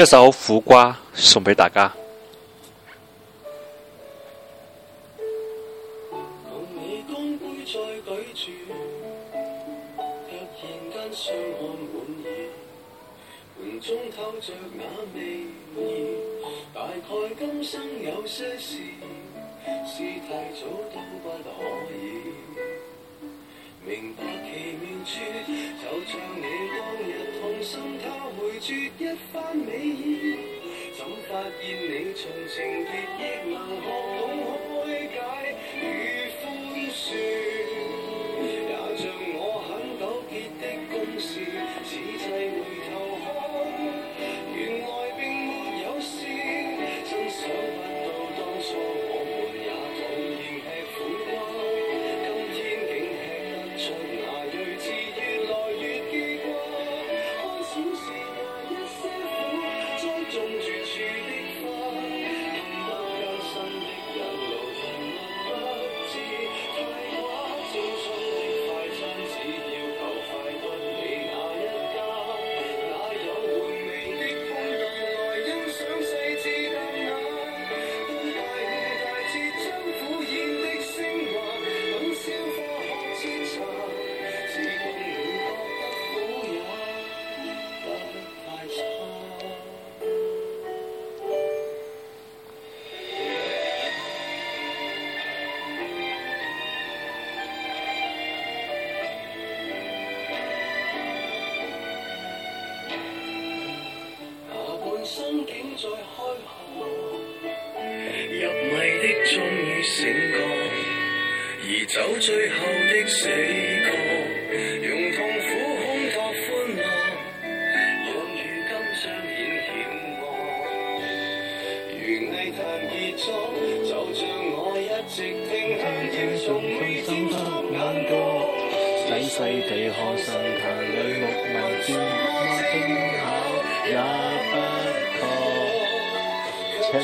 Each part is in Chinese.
一首苦瓜送给大家。而走最后的死角，用痛苦烘托欢乐，让如今上显险恶，如艺坛杰作。就像我一直听香天，从未见过眼角，仔细地看。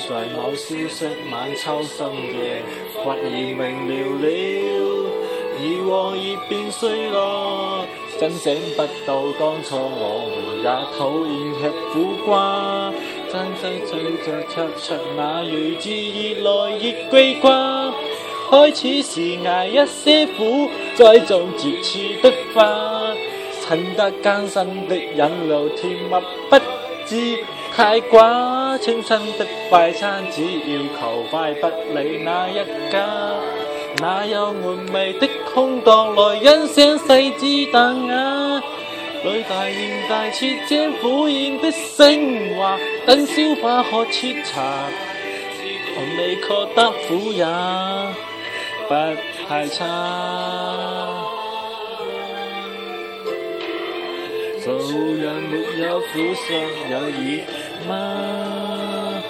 在某消息晚秋深夜，忽然明瞭了，以往已变衰落，真想不到当初我们也讨厌吃苦瓜，真张嘴着吃灼那睿智，越来越归挂。开始时挨一些苦，栽种结处的花，尝得艰辛的引路甜蜜，不知。太寡，青春的快餐，只要求快，不理哪一家。哪有玩味的空档来欣赏细致淡雅？女大面大，切将苦咽的升华，等消化可彻茶，同你觉得苦也不太差。做人没有苦尽有意吗？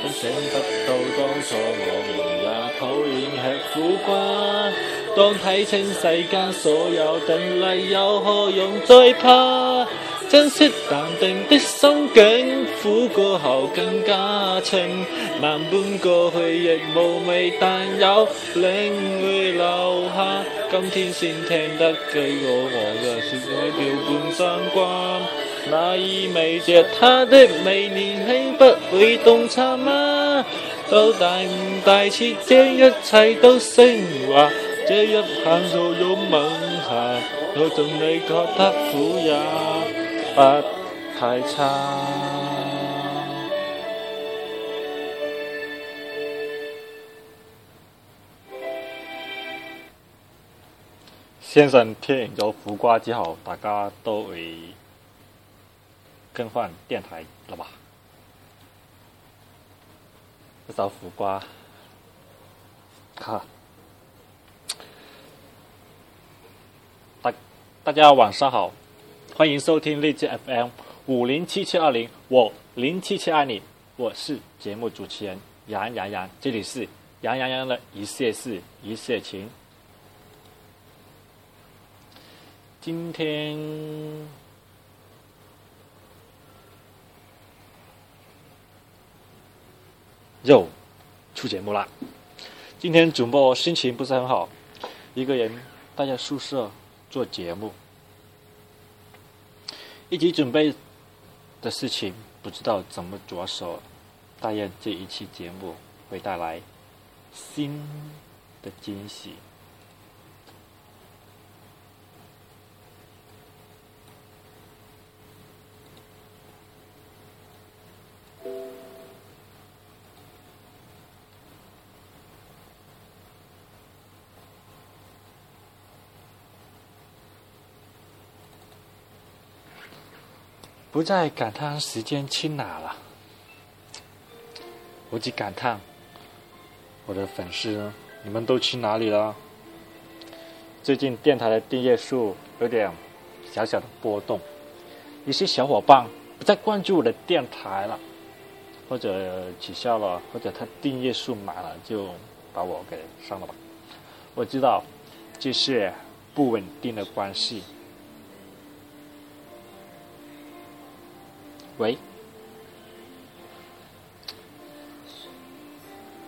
不想得到当初，我们也讨厌吃苦瓜。当睇清世间所有定例，又何用再怕？珍惜淡定的心境，苦过后更加清。万般过去亦无味，但有领会留下。今天先听得给我我嘅说海漂半生关，那意味着他的未年轻不会洞察吗？到大悟大彻，将一切都升华。这一棒路有吻下，我同你觉得苦也。不太差。先生听完咗苦瓜之后，大家都会更换电台了吧？一首苦瓜。哈。大大家晚上好。欢迎收听荔枝 FM 五零七七二零，我零七七爱你，我是节目主持人杨洋洋，这里是杨洋洋的一事事一事情。今天又出节目了，今天主播心情不是很好，一个人待在宿舍做节目。一直准备的事情，不知道怎么着手。但愿这一期节目会带来新的惊喜。不再感叹时间去哪了，我只感叹我的粉丝，你们都去哪里了？最近电台的订阅数有点小小的波动，一些小伙伴不再关注我的电台了，或者取消了，或者他订阅数满了，就把我给删了吧。我知道这是不稳定的关系。喂，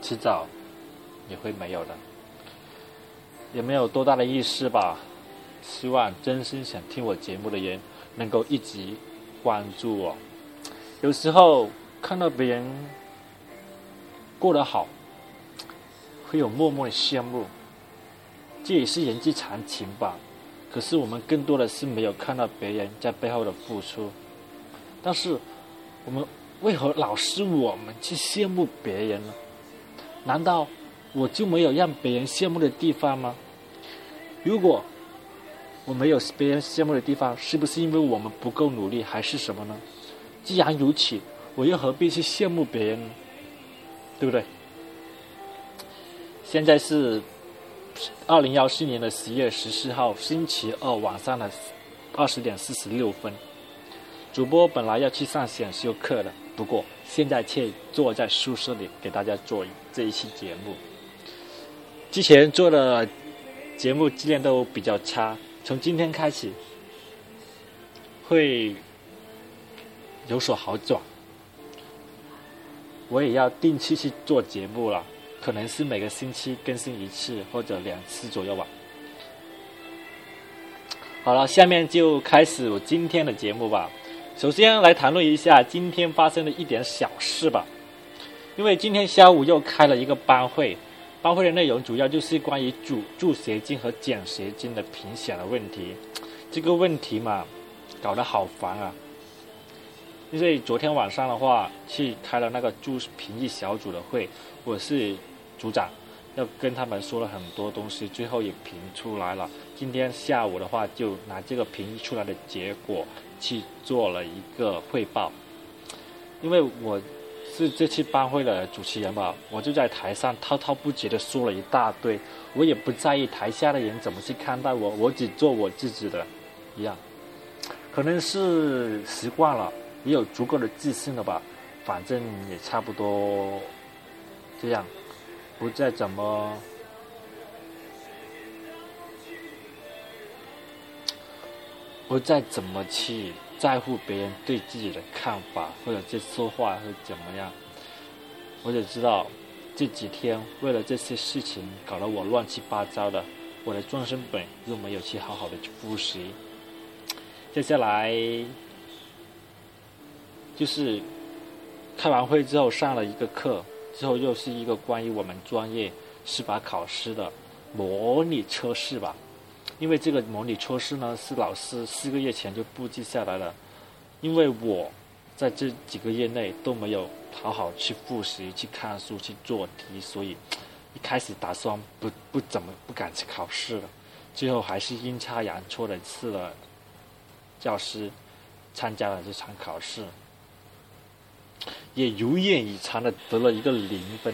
迟早也会没有的，也没有多大的意思吧。希望真心想听我节目的人能够一直关注我。有时候看到别人过得好，会有默默的羡慕，这也是人之常情吧。可是我们更多的是没有看到别人在背后的付出。但是，我们为何老是我们去羡慕别人呢？难道我就没有让别人羡慕的地方吗？如果我没有别人羡慕的地方，是不是因为我们不够努力，还是什么呢？既然如此，我又何必去羡慕别人？对不对？现在是二零幺四年的十月十四号星期二晚上的二十点四十六分。主播本来要去上选修课的，不过现在却坐在宿舍里给大家做这一期节目。之前做的节目质量都比较差，从今天开始会有所好转。我也要定期去做节目了，可能是每个星期更新一次或者两次左右吧。好了，下面就开始我今天的节目吧。首先来谈论一下今天发生的一点小事吧，因为今天下午又开了一个班会，班会的内容主要就是关于助助学金和奖学金的评选的问题。这个问题嘛，搞得好烦啊！因为昨天晚上的话去开了那个助评议小组的会，我是组长，要跟他们说了很多东西，最后也评出来了。今天下午的话，就拿这个评议出来的结果。去做了一个汇报，因为我是这次班会的主持人嘛，我就在台上滔滔不绝的说了一大堆，我也不在意台下的人怎么去看待我，我只做我自己的，一样，可能是习惯了，也有足够的自信了吧，反正也差不多这样，不再怎么。我再怎么去在乎别人对自己的看法，或者这说话，会怎么样。我只知道，这几天为了这些事情搞得我乱七八糟的，我的专升本又没有去好好的去复习。接下来就是开完会之后上了一个课，之后又是一个关于我们专业司法考试的模拟测试吧。因为这个模拟测试呢，是老师四个月前就布置下来了。因为我在这几个月内都没有好好去复习、去看书、去做题，所以一开始打算不不怎么不敢去考试了。最后还是阴差阳错的去了教师，参加了这场考试，也如愿以偿的得了一个零分。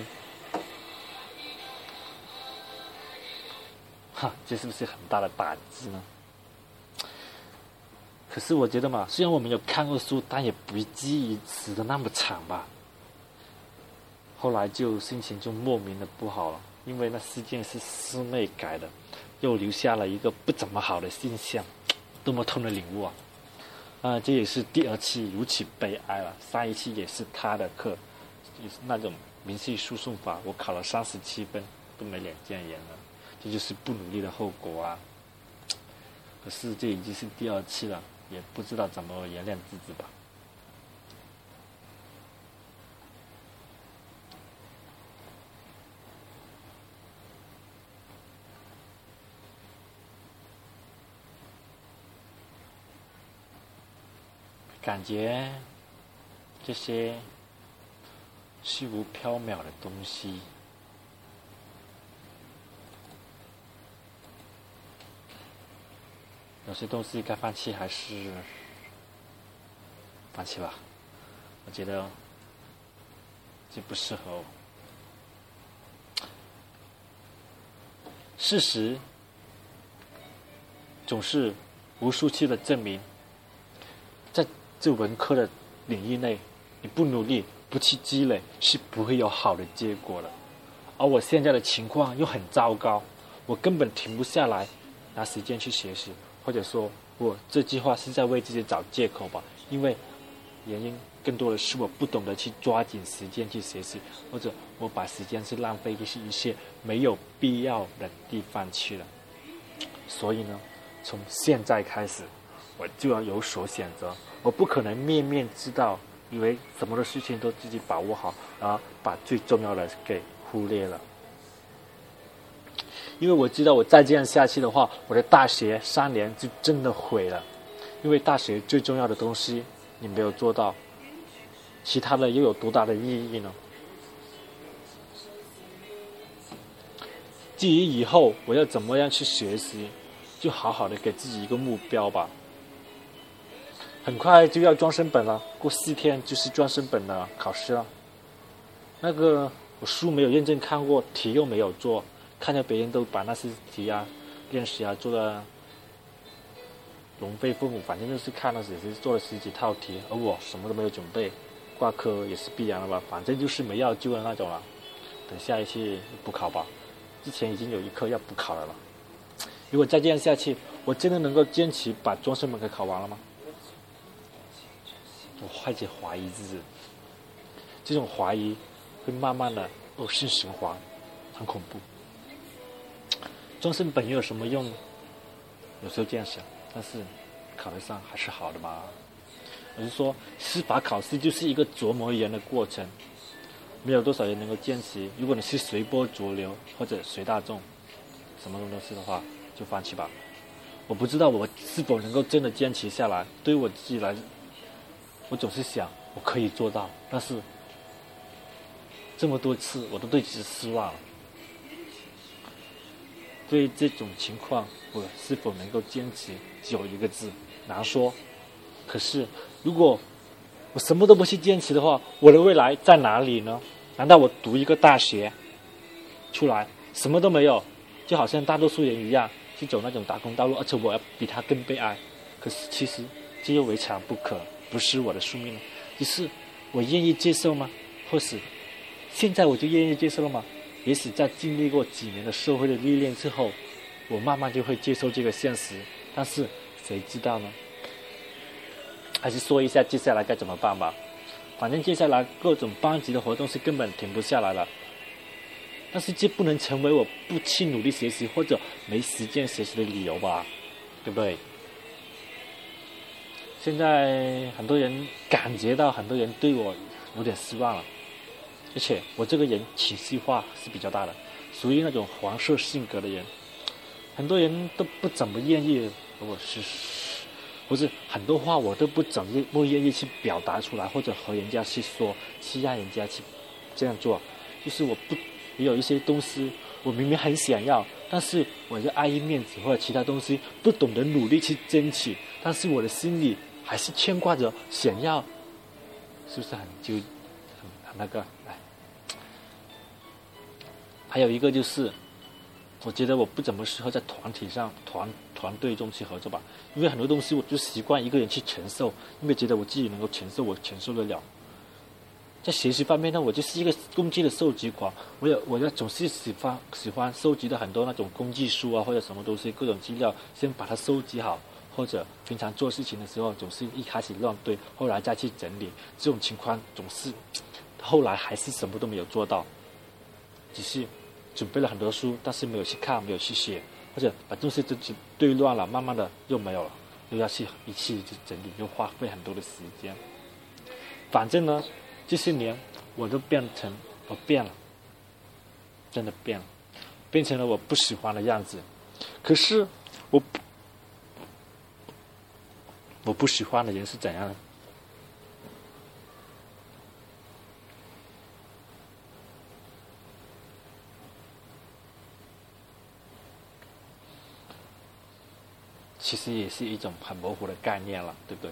哈，这是不是很大的胆子呢？可是我觉得嘛，虽然我没有看过书，但也不至于死的那么惨吧。后来就心情就莫名的不好了，因为那事件是师妹改的，又留下了一个不怎么好的印象。多么痛的领悟啊！啊，这也是第二次如此悲哀了。上一次也是他的课，那种民事诉讼法，我考了三十七分，都没脸见人了。这就是不努力的后果啊！可是这已经是第二期了，也不知道怎么原谅自己吧。感觉这些虚无缥缈的东西。有些东西该放弃还是放弃吧，我觉得这不适合我。事实总是无数次的证明，在这文科的领域内，你不努力、不去积累，是不会有好的结果的。而我现在的情况又很糟糕，我根本停不下来，拿时间去学习。或者说我这句话是在为自己找借口吧，因为原因更多的是我不懂得去抓紧时间去学习，或者我把时间是浪费一些一些没有必要的地方去了。所以呢，从现在开始，我就要有所选择，我不可能面面俱到，因为什么的事情都自己把握好，后把最重要的给忽略了。因为我知道，我再这样下去的话，我的大学三年就真的毁了。因为大学最重要的东西，你没有做到，其他的又有多大的意义呢？至于以后我要怎么样去学习，就好好的给自己一个目标吧。很快就要专升本了，过四天就是专升本了，考试了。那个我书没有认真看过，题又没有做。看着别人都把那些题啊、练习啊做的龙飞凤舞，反正就是看了只是做了十几套题，而我什么都没有准备，挂科也是必然了吧？反正就是没要救的那种了。等下一次补考吧。之前已经有一科要补考了。如果再这样下去，我真的能够坚持把专升本给考完了吗？我开始怀疑自己。这种怀疑会慢慢的恶性循环，很恐怖。专升本又有什么用？有时候这样想，但是考得上还是好的吧。我是说，司法考试就是一个琢磨人的过程，没有多少人能够坚持。如果你是随波逐流或者随大众，什么东西的话，就放弃吧。我不知道我是否能够真的坚持下来。对于我自己来，我总是想我可以做到，但是这么多次，我都对自己失望了。对这种情况，我是否能够坚持，只有一个字，难说。可是，如果我什么都不去坚持的话，我的未来在哪里呢？难道我读一个大学出来，什么都没有，就好像大多数人一样，去走那种打工道路，而且我要比他更悲哀？可是，其实这又未尝不可，不是我的宿命。只是我愿意接受吗？或是现在我就愿意接受了吗？也许在经历过几年的社会的历练之后，我慢慢就会接受这个现实。但是谁知道呢？还是说一下接下来该怎么办吧。反正接下来各种班级的活动是根本停不下来了。但是这不能成为我不去努力学习或者没时间学习的理由吧？对不对？现在很多人感觉到，很多人对我有点失望了。而且我这个人情绪化是比较大的，属于那种黄色性格的人，很多人都不怎么愿意和我，是，不是很多话我都不怎么不愿意去表达出来，或者和人家去说，去让人家去这样做。就是我不也有一些东西，我明明很想要，但是我就碍于面子或者其他东西，不懂得努力去争取，但是我的心里还是牵挂着想要，是不是很纠，很那个？还有一个就是，我觉得我不怎么适合在团体上、团团队中去合作吧，因为很多东西我就习惯一个人去承受，因为觉得我自己能够承受，我承受得了。在学习方面呢，我就是一个工具的收集狂，我有，我要总是喜欢喜欢收集的很多那种工具书啊，或者什么东西，各种资料，先把它收集好，或者平常做事情的时候，总是一开始乱堆，后来再去整理，这种情况总是，后来还是什么都没有做到，只是。准备了很多书，但是没有去看，没有去写，而且把东西都堆乱了，慢慢的又没有了，又要去一次整理，又花费很多的时间。反正呢，这些年我都变成我变了，真的变了，变成了我不喜欢的样子。可是我我不喜欢的人是怎样？的？其实也是一种很模糊的概念了，对不对？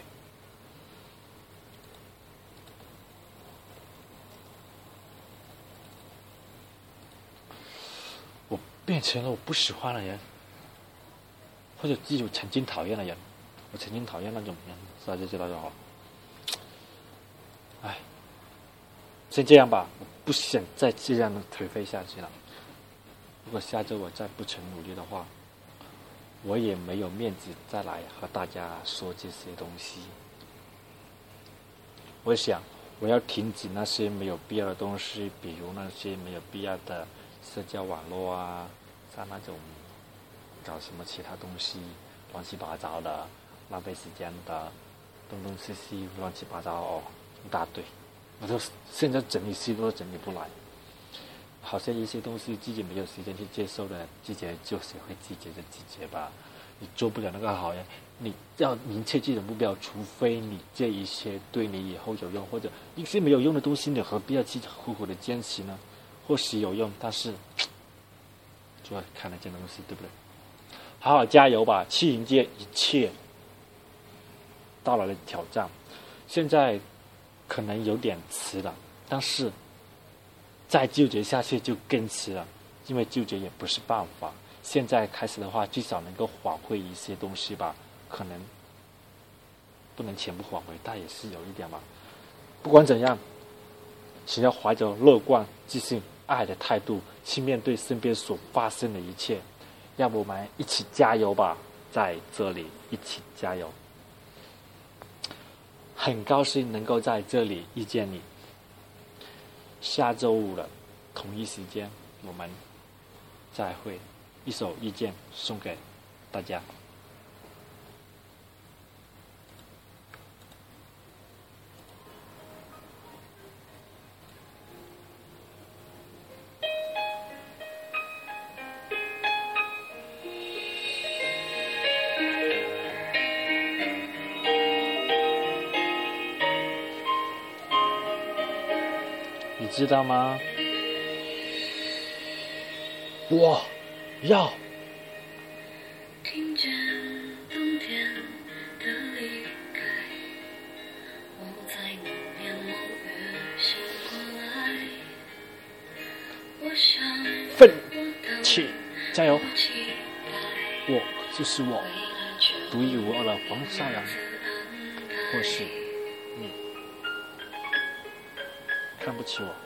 我变成了我不喜欢的人，或者记住曾经讨厌的人，我曾经讨厌那种人，大家知道就好。哎，先这样吧，我不想再这样的颓废下去了。如果下周我再不成努力的话，我也没有面子再来和大家说这些东西。我想，我要停止那些没有必要的东西，比如那些没有必要的社交网络啊，像那种搞什么其他东西，乱七八糟的，浪费时间的，东东西西乱七八糟哦，一大堆，我都现在整理西都整理不来。好像一些东西自己没有时间去接受的，自己就学会拒绝的拒绝吧。你做不了那个好人，你要明确自己的目标。除非你这一些对你以后有用，或者一些没有用的东西，你何必要去苦苦的坚持呢？或许有用，但是主要看那的东西，对不对？好好加油吧，去迎接一切到来的挑战。现在可能有点迟了，但是。再纠结下去就更迟了，因为纠结也不是办法。现在开始的话，至少能够挽回一些东西吧。可能不能全部挽回，但也是有一点吧。不管怎样，只要怀着乐观、自信、爱的态度去面对身边所发生的一切。让我们一起加油吧，在这里一起加油。很高兴能够在这里遇见你。下周五了，同一时间，我们再会。一首遇见》送给大家。知道吗？我要！奋起，加油！我就是我，独一无二的黄少阳，或是你，看不起我。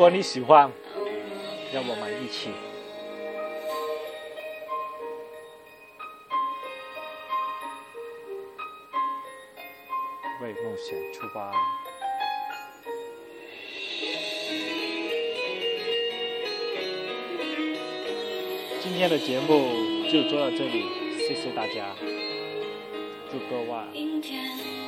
如果你喜欢，让我们一起为梦想出发。今天的节目就做到这里，谢谢大家，祝各位。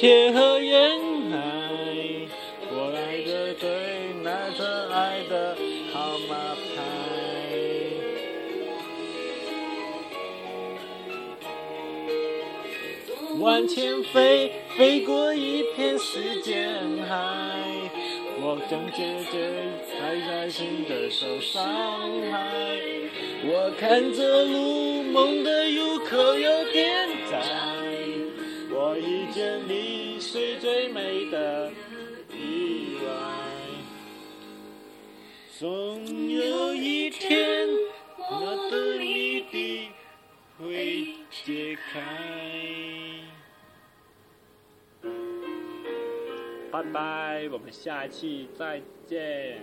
天和沿海，我拿着对，那疼爱的号码牌，往前飞，飞过一片时间海，我总觉得太小心的受伤害，我看着路，梦的入口有点窄，我遇见你。总有一天，我的谜底会揭开。拜拜，我们下期再见。